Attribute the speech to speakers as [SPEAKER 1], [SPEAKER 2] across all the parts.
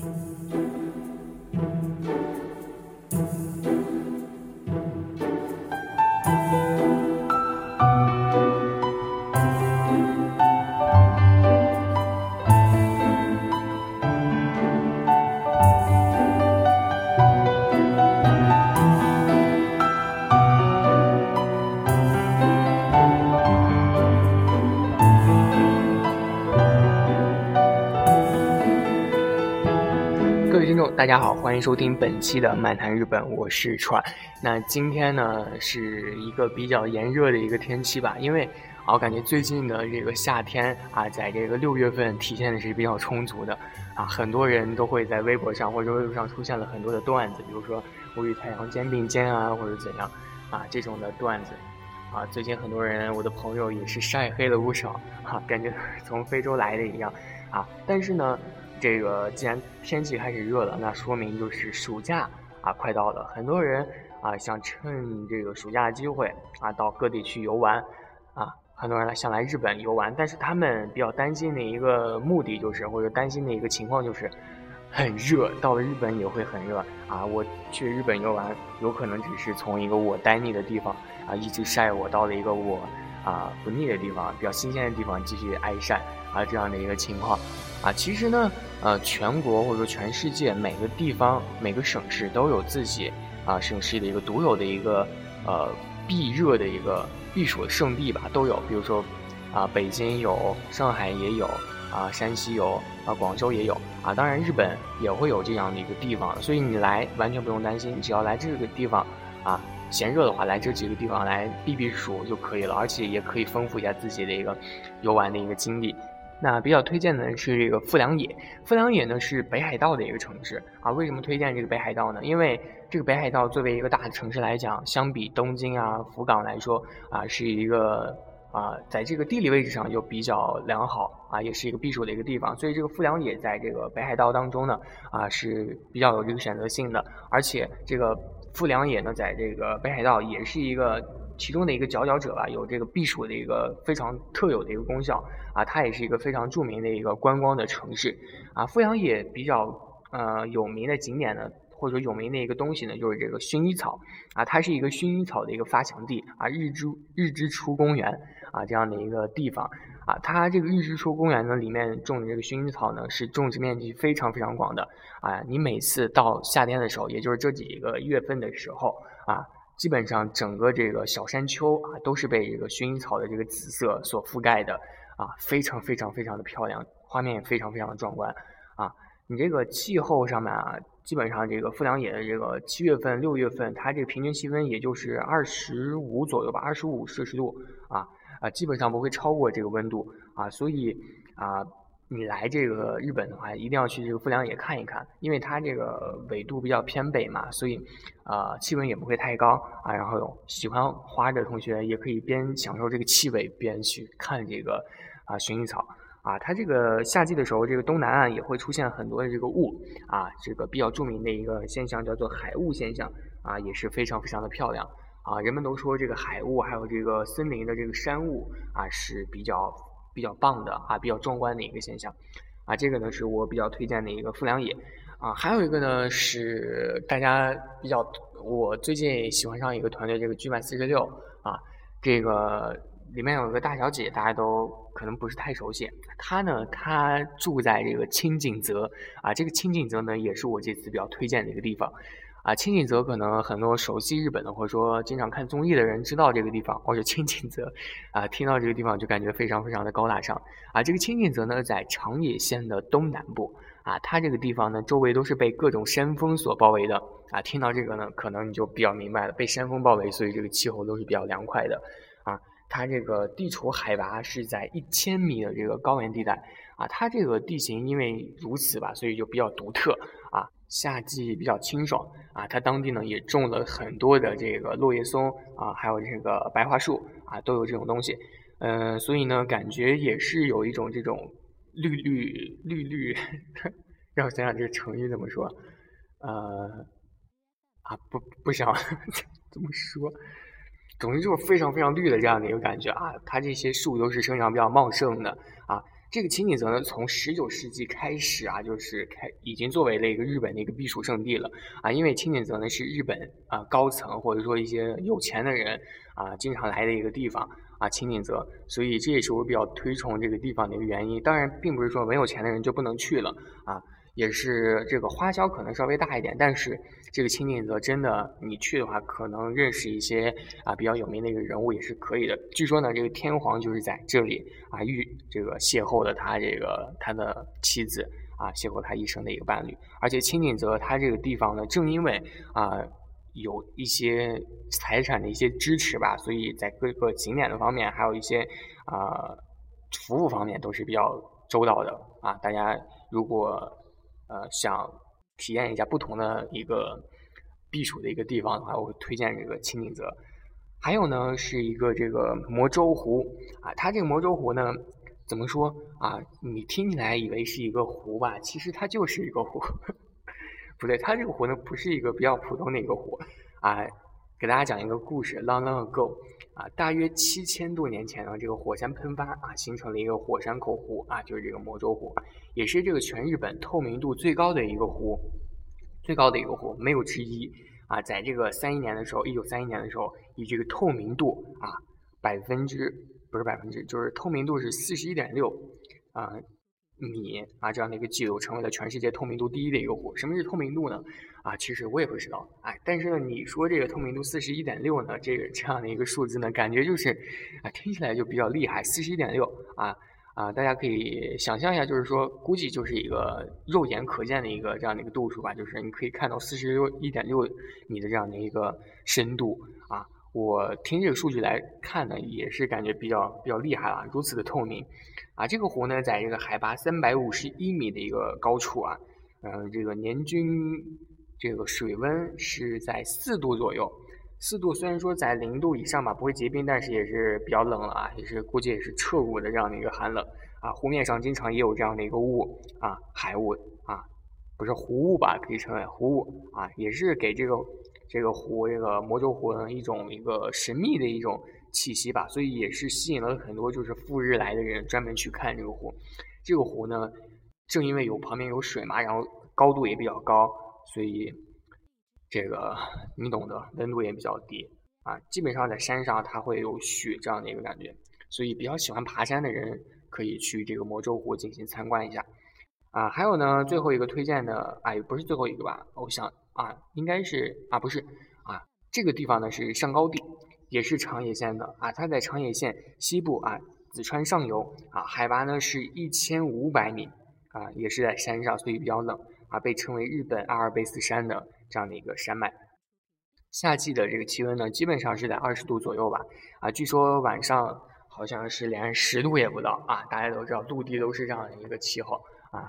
[SPEAKER 1] Mm-hmm. 大家好，欢迎收听本期的漫谈日本，我是川。那今天呢是一个比较炎热的一个天气吧，因为啊，我感觉最近的这个夏天啊，在这个六月份体现的是比较充足的啊，很多人都会在微博上或者微博上出现了很多的段子，比如说我与太阳肩并肩啊，或者怎样啊这种的段子啊，最近很多人我的朋友也是晒黑了不少啊，感觉从非洲来的一样啊，但是呢。这个既然天气开始热了，那说明就是暑假啊快到了。很多人啊想趁这个暑假的机会啊到各地去游玩啊，很多人想来日本游玩，但是他们比较担心的一个目的就是，或者担心的一个情况就是很热，到了日本也会很热啊。我去日本游玩，有可能只是从一个我呆腻的地方啊一直晒我到了一个我啊不腻的地方，比较新鲜的地方继续挨晒啊这样的一个情况。啊，其实呢，呃，全国或者说全世界每个地方、每个省市都有自己啊省市的一个独有的一个呃避热的一个避暑的圣地吧，都有。比如说啊，北京有，上海也有，啊，山西有，啊，广州也有，啊，当然日本也会有这样的一个地方。所以你来完全不用担心，你只要来这个地方啊，嫌热的话，来这几个地方来避避暑就可以了，而且也可以丰富一下自己的一个游玩的一个经历。那比较推荐的是这个富良野，富良野呢是北海道的一个城市啊。为什么推荐这个北海道呢？因为这个北海道作为一个大的城市来讲，相比东京啊、福冈来说啊，是一个啊，在这个地理位置上又比较良好啊，也是一个避暑的一个地方。所以这个富良野在这个北海道当中呢啊是比较有这个选择性的，而且这个富良野呢在这个北海道也是一个。其中的一个佼佼者吧，有这个避暑的一个非常特有的一个功效啊，它也是一个非常著名的一个观光的城市啊。富阳也比较呃有名的景点呢，或者说有名的一个东西呢，就是这个薰衣草啊，它是一个薰衣草的一个发祥地啊，日之日之出公园啊这样的一个地方啊，它这个日之出公园呢里面种的这个薰衣草呢是种植面积非常非常广的啊，你每次到夏天的时候，也就是这几个月份的时候啊。基本上整个这个小山丘啊，都是被这个薰衣草的这个紫色所覆盖的啊，非常非常非常的漂亮，画面也非常非常的壮观啊。你这个气候上面啊，基本上这个富良野的这个七月份、六月份，它这个平均气温也就是二十五左右吧，二十五摄氏度啊啊，基本上不会超过这个温度啊，所以啊。你来这个日本的话，一定要去这个富良野看一看，因为它这个纬度比较偏北嘛，所以，呃，气温也不会太高啊。然后喜欢花的同学也可以边享受这个气味边去看这个啊薰衣草啊。它这个夏季的时候，这个东南岸也会出现很多的这个雾啊，这个比较著名的一个现象叫做海雾现象啊，也是非常非常的漂亮啊。人们都说这个海雾还有这个森林的这个山雾啊是比较。比较棒的啊，比较壮观的一个现象，啊，这个呢是我比较推荐的一个富良野，啊，还有一个呢是大家比较，我最近喜欢上一个团队，这个 G 满四十六啊，这个里面有一个大小姐，大家都可能不是太熟悉，她呢，她住在这个清景泽，啊，这个清景泽呢也是我这次比较推荐的一个地方。啊，清景泽可能很多熟悉日本的，或者说经常看综艺的人知道这个地方，或者清景泽，啊，听到这个地方就感觉非常非常的高大上。啊，这个清景泽呢，在长野县的东南部。啊，它这个地方呢，周围都是被各种山峰所包围的。啊，听到这个呢，可能你就比较明白了，被山峰包围，所以这个气候都是比较凉快的。啊，它这个地处海拔是在一千米的这个高原地带。啊，它这个地形因为如此吧，所以就比较独特。夏季比较清爽啊，它当地呢也种了很多的这个落叶松啊，还有这个白桦树啊，都有这种东西，嗯，所以呢感觉也是有一种这种绿绿绿绿，让我想想这个成语怎么说，呃，啊不不想 怎么说，总之就是非常非常绿的这样的一个感觉啊，它这些树都是生长比较茂盛的啊。这个青井泽呢，从十九世纪开始啊，就是开已经作为了一个日本的一个避暑胜地了啊。因为青井泽呢是日本啊高层或者说一些有钱的人啊经常来的一个地方啊，青井泽，所以这也是我比较推崇这个地方的一个原因。当然，并不是说没有钱的人就不能去了啊。也是这个花销可能稍微大一点，但是这个青井泽真的你去的话，可能认识一些啊比较有名的一个人物也是可以的。据说呢，这个天皇就是在这里啊遇这个邂逅了他这个他的妻子啊，邂逅他一生的一个伴侣。而且青井泽它这个地方呢，正因为啊有一些财产的一些支持吧，所以在各个景点的方面，还有一些啊服务方面都是比较周到的啊。大家如果呃，想体验一下不同的一个避暑的一个地方的话，我会推荐这个青锦泽。还有呢，是一个这个魔州湖啊，它这个魔州湖呢，怎么说啊？你听起来以为是一个湖吧，其实它就是一个湖。不对，它这个湖呢，不是一个比较普通的一个湖啊。给大家讲一个故事，Long long ago，啊，大约七千多年前呢，这个火山喷发啊，形成了一个火山口湖啊，就是这个魔州湖，也是这个全日本透明度最高的一个湖，最高的一个湖，没有之一啊。在这个三一年的时候，一九三一年的时候，以这个透明度啊，百分之不是百分之，就是透明度是四十一点六啊。米啊，这样的一个记录成为了全世界透明度第一的一个湖。什么是透明度呢？啊，其实我也不知道。哎，但是呢，你说这个透明度四十一点六呢，这个这样的一个数字呢，感觉就是啊，听起来就比较厉害。四十一点六啊啊，大家可以想象一下，就是说，估计就是一个肉眼可见的一个这样的一个度数吧，就是你可以看到四十六一点六米的这样的一个深度啊。我听这个数据来看呢，也是感觉比较比较厉害了，如此的透明，啊，这个湖呢，在这个海拔三百五十一米的一个高处啊，嗯，这个年均这个水温是在四度左右，四度虽然说在零度以上吧，不会结冰，但是也是比较冷了啊，也是估计也是彻骨的这样的一个寒冷。啊，湖面上经常也有这样的一个雾啊，海雾啊，不是湖雾吧，可以称为湖雾啊，也是给这个。这个湖，这个魔州湖呢，一种一个神秘的一种气息吧，所以也是吸引了很多就是赴日来的人专门去看这个湖。这个湖呢，正因为有旁边有水嘛，然后高度也比较高，所以这个你懂得，温度也比较低啊。基本上在山上它会有雪这样的一个感觉，所以比较喜欢爬山的人可以去这个魔州湖进行参观一下啊。还有呢，最后一个推荐的，哎，不是最后一个吧？我想。啊，应该是啊，不是啊，这个地方呢是上高地，也是长野县的啊，它在长野县西部啊，紫川上游啊，海拔呢是一千五百米啊，也是在山上，所以比较冷啊，被称为日本阿尔卑斯山的这样的一个山脉。夏季的这个气温呢，基本上是在二十度左右吧啊，据说晚上好像是连十度也不到啊，大家都知道陆地都是这样的一个气候啊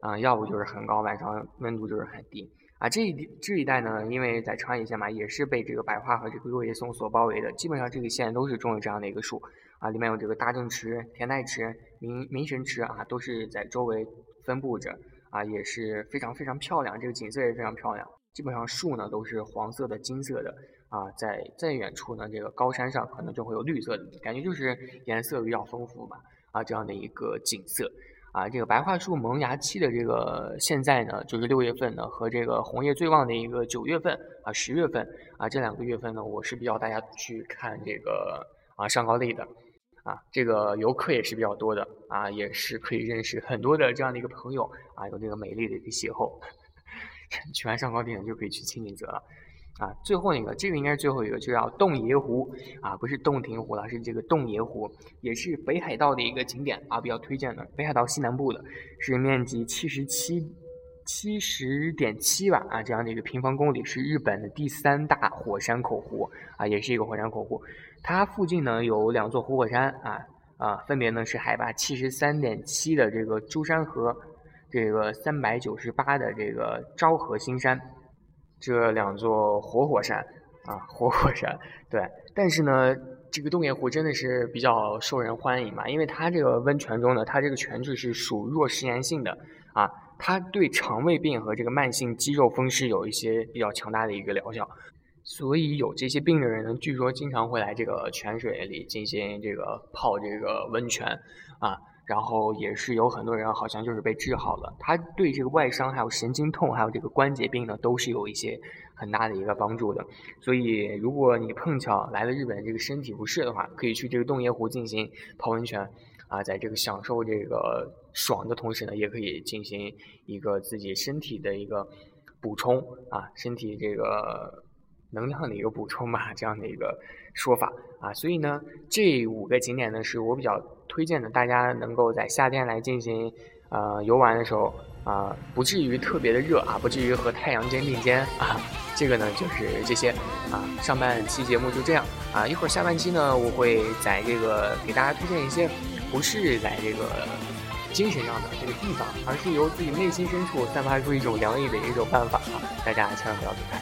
[SPEAKER 1] 啊，要不就是很高，晚上温度就是很低。啊，这一这一带呢，因为在川野县嘛，也是被这个白桦和这个落叶松所包围的。基本上这个县都是种了这样的一个树啊，里面有这个大正池、田代池、明明神池啊，都是在周围分布着啊，也是非常非常漂亮。这个景色也非常漂亮。基本上树呢都是黄色的、金色的啊，在在远处呢，这个高山上可能就会有绿色的，感觉就是颜色比较丰富吧啊，这样的一个景色。啊，这个白桦树萌芽期的这个现在呢，就是六月份呢，和这个红叶最旺的一个九月份啊、十月份啊，这两个月份呢，我是比较大家去看这个啊上高地的啊，这个游客也是比较多的啊，也是可以认识很多的这样的一个朋友啊，有这个美丽的一个邂逅。去完上高地呢，就可以去青井泽了。啊，最后一个，这个应该是最后一个，就叫洞爷湖啊，不是洞庭湖了，是这个洞爷湖，也是北海道的一个景点啊，比较推荐的。北海道西南部的，是面积七十七七十点七万啊这样的一个平方公里，是日本的第三大火山口湖啊，也是一个火山口湖。它附近呢有两座活火山啊啊，分别呢是海拔七十三点七的这个珠山和这个三百九十八的这个昭和新山。这两座活火山啊，活火山，对，但是呢，这个洞爷湖真的是比较受人欢迎嘛，因为它这个温泉中呢，它这个泉质是属弱食盐性的啊，它对肠胃病和这个慢性肌肉风湿有一些比较强大的一个疗效，所以有这些病的人呢，据说经常会来这个泉水里进行这个泡这个温泉啊。然后也是有很多人好像就是被治好了。它对这个外伤、还有神经痛、还有这个关节病呢，都是有一些很大的一个帮助的。所以，如果你碰巧来了日本，这个身体不适的话，可以去这个洞爷湖进行泡温泉啊，在这个享受这个爽的同时呢，也可以进行一个自己身体的一个补充啊，身体这个。能量的一个补充吧，这样的一个说法啊，所以呢，这五个景点呢是我比较推荐的，大家能够在夏天来进行呃游玩的时候啊，不至于特别的热啊，不至于和太阳肩并肩啊。这个呢就是这些啊，上半期节目就这样啊，一会儿下半期呢，我会在这个给大家推荐一些不是在这个精神上的这个地方，而是由自己内心深处散发出一种凉意的一种办法啊，大家千万不要走开。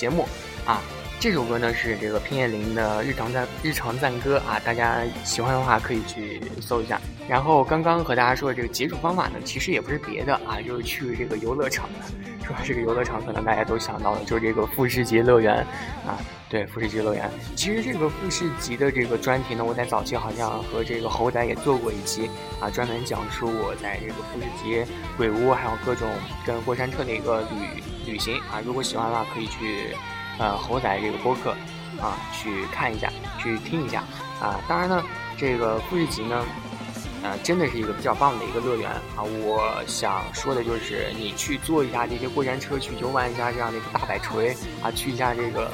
[SPEAKER 1] 节目啊，这首歌呢是这个偏叶林的日常赞日常赞歌啊，大家喜欢的话可以去搜一下。然后刚刚和大家说的这个解暑方法呢，其实也不是别的啊，就是去这个游乐场。说这个游乐场，可能大家都想到了就是这个富士急乐园啊，对，富士急乐园。其实这个富士急的这个专题呢，我在早期好像和这个猴仔也做过一期啊，专门讲述我在这个富士急鬼屋还有各种跟过山车的一个旅。旅行啊，如果喜欢的话，可以去呃猴仔这个播客啊去看一下，去听一下啊。当然呢，这个故事集呢，呃，真的是一个比较棒的一个乐园啊。我想说的就是，你去坐一下这些过山车，去游玩一下这样的一个大摆锤啊，去一下这个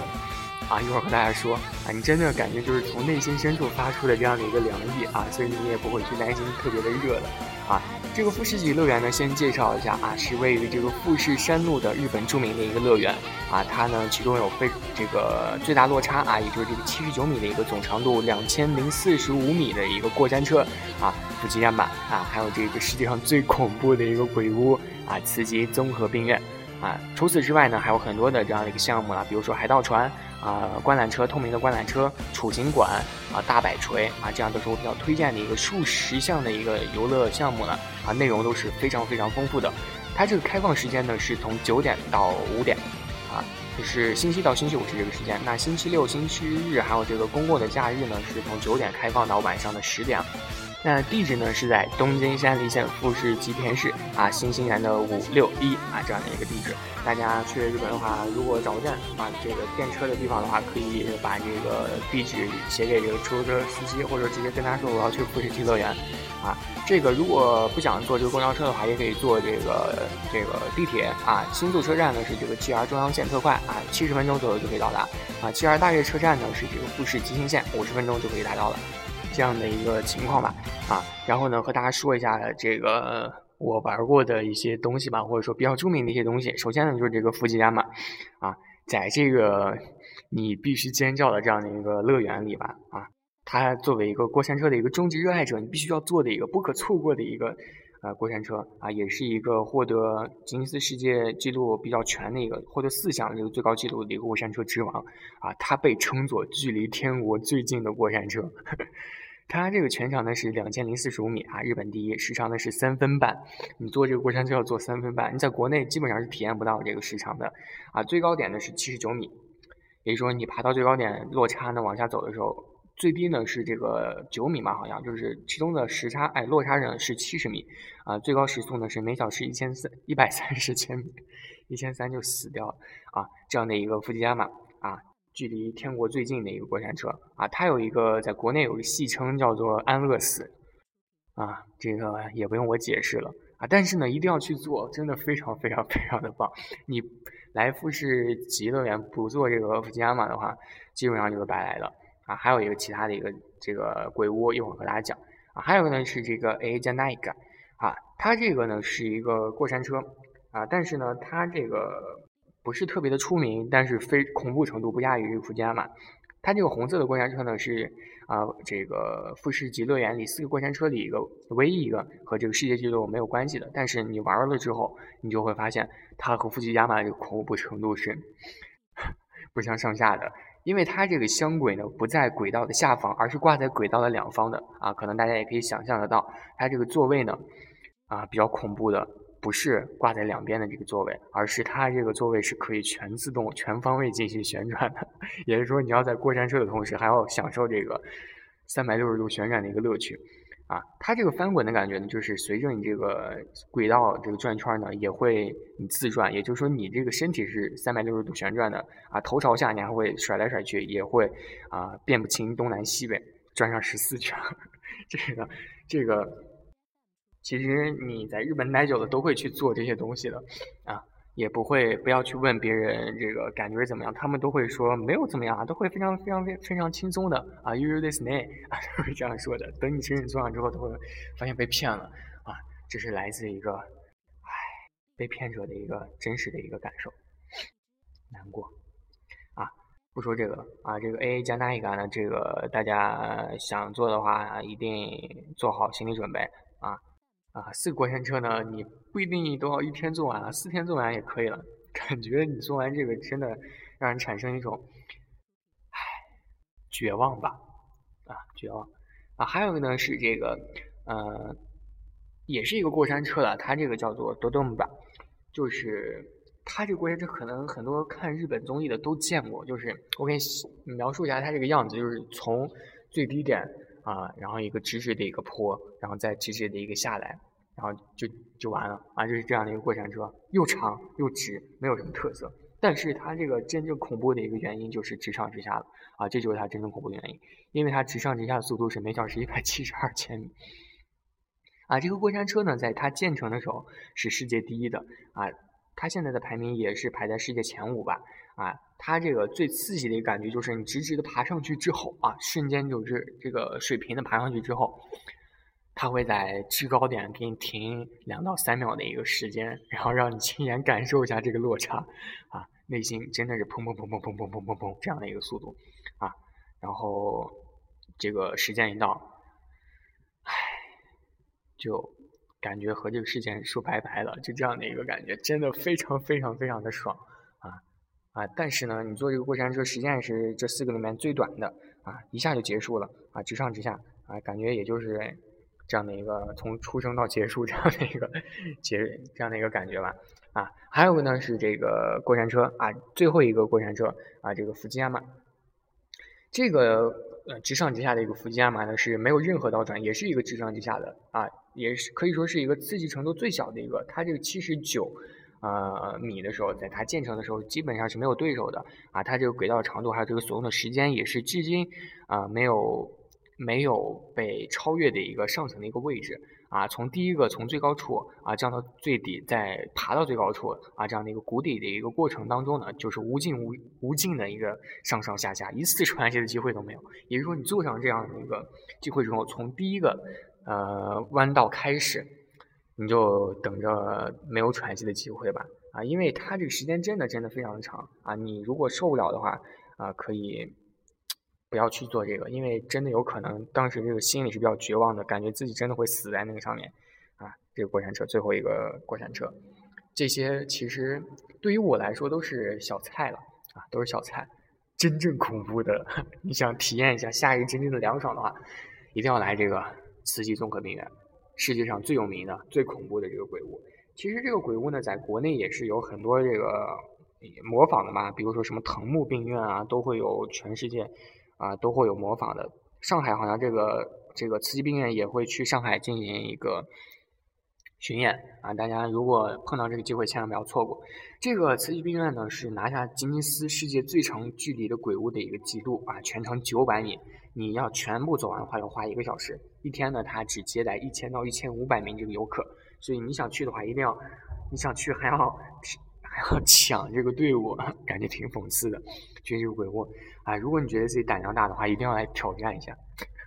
[SPEAKER 1] 啊，一会儿和大家说啊，你真的感觉就是从内心深处发出的这样的一个凉意啊，所以你也不会去担心特别的热的啊。这个富士急乐园呢，先介绍一下啊，是位于这个富士山路的日本著名的一个乐园啊。它呢，其中有非这个最大落差啊，也就是这个七十九米的一个总长度，两千零四十五米的一个过山车啊，富吉山版啊，还有这个世界上最恐怖的一个鬼屋啊，慈济综合病院啊。除此之外呢，还有很多的这样的一个项目啊，比如说海盗船。啊，观览车、透明的观览车、储景馆啊，大摆锤啊，这样都是我比较推荐的一个数十项的一个游乐项目了啊，内容都是非常非常丰富的。它这个开放时间呢是从九点到五点，啊，就是星期到星期五是这个时间。那星期六、星期日还有这个公共的假日呢，是从九点开放到晚上的十点。那地址呢是在东京山梨县富士吉田市啊新兴园的五六一啊这样的一个地址。大家去日本的话，如果找不见啊这个电车的地方的话，可以把这个地址写给这个出租车司机，或者直接跟他说我要去富士急乐园啊。这个如果不想坐这个公交车的话，也可以坐这个这个地铁啊。新宿车站呢是这个 JR 中央线特快啊，七十分钟左右就可以到达啊。JR 大悦车站呢是这个富士急行线，五十分钟就可以达到了。这样的一个情况吧，啊，然后呢，和大家说一下这个我玩过的一些东西吧，或者说比较著名的一些东西。首先呢，就是这个伏吉山嘛，啊，在这个你必须尖叫的这样的一个乐园里吧，啊，它作为一个过山车的一个终极热爱者，你必须要做的一个不可错过的一个呃过山车啊，也是一个获得吉尼斯世界纪录比较全的一个获得四项这个最高纪录的一个过山车之王啊，它被称作距离天国最近的过山车。呵呵它这个全长呢是两千零四十五米啊，日本第一，时长呢是三分半。你坐这个过山车要坐三分半，你在国内基本上是体验不到这个时长的啊。最高点呢是七十九米，也就是说你爬到最高点落差呢往下走的时候，最低呢是这个九米嘛，好像就是其中的时差，哎，落差呢是七十米啊，最高时速呢是每小时一千三一百三十千米，一千三就死掉了啊，这样的一个富吉亚马啊，距离天国最近的一个过山车啊，它有一个在国内有个戏称叫做安乐死啊，这个也不用我解释了啊，但是呢一定要去做，真的非常非常非常的棒，你来富士极乐园不做这个富吉安马的话，基本上就是白来的。啊，还有一个其他的一个这个鬼屋，一会儿和大家讲啊。还有个呢是这个 A j a n a i 啊，它这个呢是一个过山车啊，但是呢它这个不是特别的出名，但是非恐怖程度不亚于这个福加嘛。它这个红色的过山车呢是啊这个富士极乐园里四个过山车里一个唯一一个和这个世界纪录没有关系的，但是你玩了之后，你就会发现它和富士加马这个恐怖程度是不相上下的。因为它这个箱轨呢不在轨道的下方，而是挂在轨道的两方的啊，可能大家也可以想象得到，它这个座位呢啊比较恐怖的，不是挂在两边的这个座位，而是它这个座位是可以全自动、全方位进行旋转的，也就是说你要在过山车的同时，还要享受这个三百六十度旋转的一个乐趣。啊，它这个翻滚的感觉呢，就是随着你这个轨道这个转圈呢，也会你自转，也就是说你这个身体是三百六十度旋转的啊，头朝下你还会甩来甩去，也会啊辨不清东南西北，转上十四圈，这个这个其实你在日本待久了都会去做这些东西的啊。也不会不要去问别人这个感觉怎么样，他们都会说没有怎么样啊，都会非常非常非非常轻松的啊，you this day 啊，都 会这样说的。等你真正做上之后，都会发现被骗了啊，这是来自一个唉被骗者的一个真实的一个感受，难过啊。不说这个了啊，这个 A A 加那一个呢，这个大家想做的话，一定做好心理准备啊。四个过山车呢，你不一定都要一天做完啊，四天做完也可以了。感觉你做完这个，真的让人产生一种，唉，绝望吧？啊，绝望。啊，还有一个呢是这个，呃，也是一个过山车了，它这个叫做多动吧，就是它这个过山车可能很多看日本综艺的都见过，就是我给你描述一下它这个样子，就是从最低点。啊，然后一个直直的一个坡，然后再直直的一个下来，然后就就完了啊，就是这样的一个过山车，又长又直，没有什么特色。但是它这个真正恐怖的一个原因就是直上直下了啊，这就是它真正恐怖的原因，因为它直上直下的速度是每小时一百七十二千米。啊，这个过山车呢，在它建成的时候是世界第一的啊，它现在的排名也是排在世界前五吧。啊，它这个最刺激的一个感觉就是你直直的爬上去之后啊，瞬间就是这个水平的爬上去之后，它会在制高点给你停两到三秒的一个时间，然后让你亲眼感受一下这个落差，啊，内心真的是砰砰砰砰砰砰砰砰砰这样的一个速度，啊，然后这个时间一到，唉，就感觉和这个世界说拜拜了，就这样的一个感觉，真的非常非常非常的爽。啊啊，但是呢，你坐这个过山车实际上是这四个里面最短的啊，一下就结束了啊，直上直下啊，感觉也就是这样的一个从出生到结束这样的一个结这样的一个感觉吧啊，还有个呢是这个过山车啊，最后一个过山车啊，这个福吉亚马，这个呃直上直下的一个福吉亚马呢是没有任何倒转，也是一个直上直下的啊，也是可以说是一个刺激程度最小的一个，它这个七十九。呃，米的时候，在它建成的时候，基本上是没有对手的啊。它这个轨道长度还有这个所用的时间，也是至今啊没有没有被超越的一个上层的一个位置啊。从第一个从最高处啊降到最底，再爬到最高处啊这样的一个谷底的一个过程当中呢，就是无尽无无尽的一个上上下下，一次喘息的机会都没有。也就是说，你坐上这样的一个机会之后，从第一个呃弯道开始。你就等着没有喘息的机会吧，啊，因为它这个时间真的真的非常长啊，你如果受不了的话，啊，可以不要去做这个，因为真的有可能当时这个心里是比较绝望的，感觉自己真的会死在那个上面，啊，这个过山车最后一个过山车，这些其实对于我来说都是小菜了，啊，都是小菜，真正恐怖的，你想体验一下夏日真正的凉爽的话，一定要来这个慈溪综合病院。世界上最有名的、最恐怖的这个鬼屋，其实这个鬼屋呢，在国内也是有很多这个模仿的嘛，比如说什么藤木病院啊，都会有全世界啊都会有模仿的上海好像这个这个慈济病院也会去上海进行一个。巡演啊！大家如果碰到这个机会，千万不要错过。这个慈济病院呢，是拿下吉尼斯世界最长距离的鬼屋的一个记录啊，全程九百米。你要全部走完的话，要花一个小时。一天呢，它只接待一千到一千五百名这个游客，所以你想去的话，一定要你想去还要 还要抢这个队伍，感觉挺讽刺的。去这个鬼屋啊，如果你觉得自己胆量大的话，一定要来挑战一下。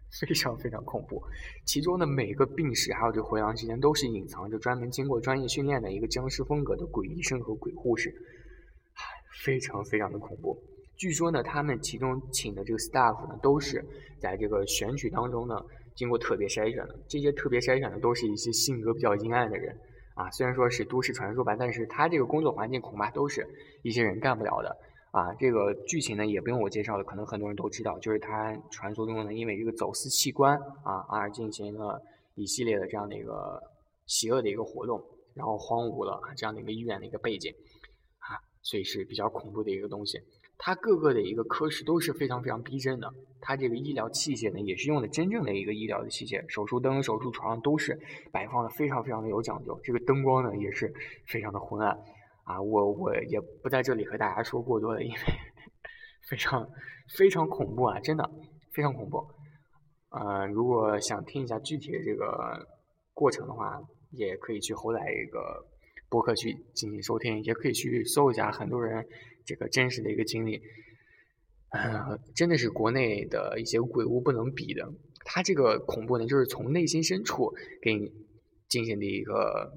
[SPEAKER 1] 非常非常恐怖，其中的每个病室还有这回廊之间都是隐藏着专门经过专业训练的一个僵尸风格的鬼医生和鬼护士，非常非常的恐怖。据说呢，他们其中请的这个 staff 呢，都是在这个选取当中呢，经过特别筛选的。这些特别筛选的都是一些性格比较阴暗的人啊，虽然说是都市传说吧，但是他这个工作环境恐怕都是一些人干不了的。啊，这个剧情呢也不用我介绍了，可能很多人都知道，就是他传说中呢，因为这个走私器官啊而进行了一系列的这样的一个邪恶的一个活动，然后荒芜了这样的一个医院的一个背景，啊，所以是比较恐怖的一个东西。它各个的一个科室都是非常非常逼真的，它这个医疗器械呢也是用的真正的一个医疗的器械，手术灯、手术床都是摆放的非常非常的有讲究，这个灯光呢也是非常的昏暗。啊，我我也不在这里和大家说过多的，因为 非常非常恐怖啊，真的非常恐怖。呃，如果想听一下具体的这个过程的话，也可以去后台一个博客去进行收听，也可以去搜一下很多人这个真实的一个经历。呃，真的是国内的一些鬼屋不能比的，它这个恐怖呢，就是从内心深处给你进行的一个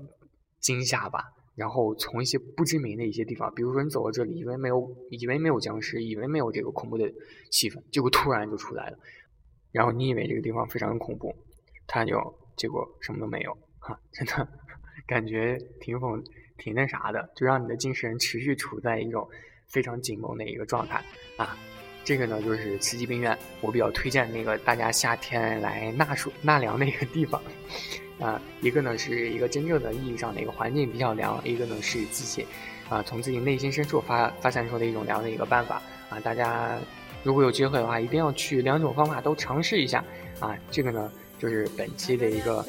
[SPEAKER 1] 惊吓吧。然后从一些不知名的一些地方，比如说你走到这里，以为没有，以为没有僵尸，以为没有这个恐怖的气氛，结果突然就出来了。然后你以为这个地方非常恐怖，它就结果什么都没有，哈，真的 感觉挺讽，挺那啥的，就让你的精神持续处在一种非常紧绷的一个状态啊。这个呢就是慈济病院，我比较推荐那个大家夏天来纳暑纳凉的一个地方。啊，一个呢是一个真正的意义上的一个环境比较凉，一个呢是自己，啊，从自己内心深处发发散出的一种凉的一个办法啊。大家如果有机会的话，一定要去两种方法都尝试一下啊。这个呢就是本期的一个，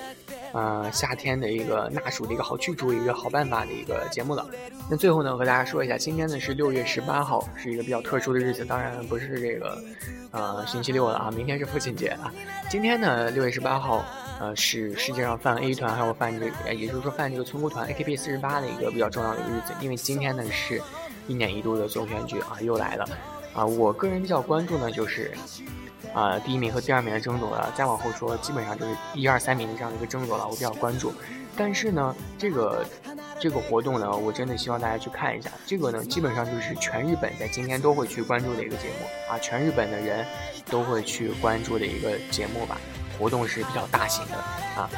[SPEAKER 1] 呃，夏天的一个纳暑的一个好去处，一个好办法的一个节目了。那最后呢和大家说一下，今天呢是六月十八号，是一个比较特殊的日子，当然不是这个，呃，星期六了啊，明天是父亲节啊。今天呢六月十八号。呃，是世界上犯 A 团还有犯这个，也就是说犯这个村姑团 AKB 四十八的一个比较重要的日子，因为今天呢是一年一度的总选举啊，又来了啊。我个人比较关注呢，就是啊第一名和第二名的争夺了，再往后说，基本上就是一二三名的这样的一个争夺了，我比较关注。但是呢，这个这个活动呢，我真的希望大家去看一下。这个呢，基本上就是全日本在今天都会去关注的一个节目啊，全日本的人都会去关注的一个节目吧。活动是比较大型的啊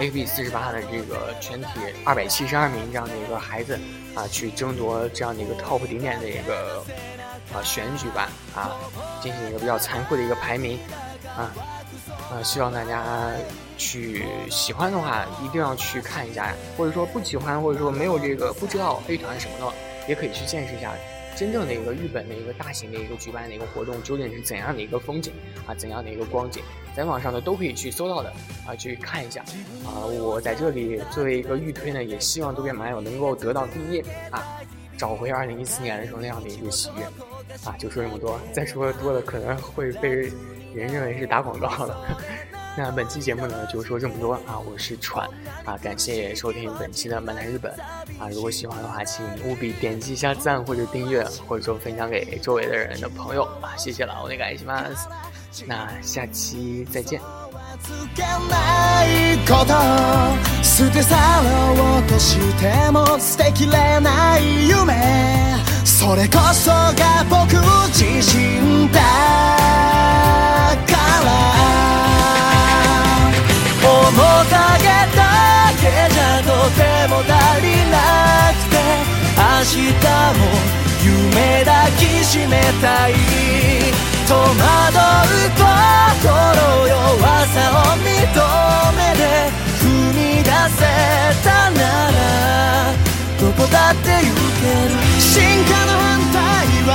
[SPEAKER 1] ，A B 四十八的这个全体二百七十二名这样的一个孩子啊，去争夺这样的一个 top 顶点的一个啊选举吧啊，进行一个比较残酷的一个排名啊啊，希望大家去喜欢的话一定要去看一下呀，或者说不喜欢或者说没有这个不知道 A 团什么的，也可以去见识一下。真正的一个日本的一个大型的一个举办的一个活动，究竟是怎样的一个风景啊？怎样的一个光景，在网上呢都可以去搜到的啊，去看一下啊。我在这里作为一个预推呢，也希望渡边麻友能够得到第一啊，找回二零一四年的时候那样的一个喜悦啊。就说这么多，再说多了可能会被人认为是打广告了。那本期节目呢，就说这么多啊！我是喘啊，感谢收听本期的漫谈日本啊！如果喜欢的话，请务必点击一下赞或者订阅，或者说分享给周围的人的朋友啊！谢谢了，我那个爱心 a 那下期再见。面影だけじゃとても足りなくて明日も夢抱きしめたい戸惑う心弱さを認めて踏み出せたならどこだって行ける進化の反対は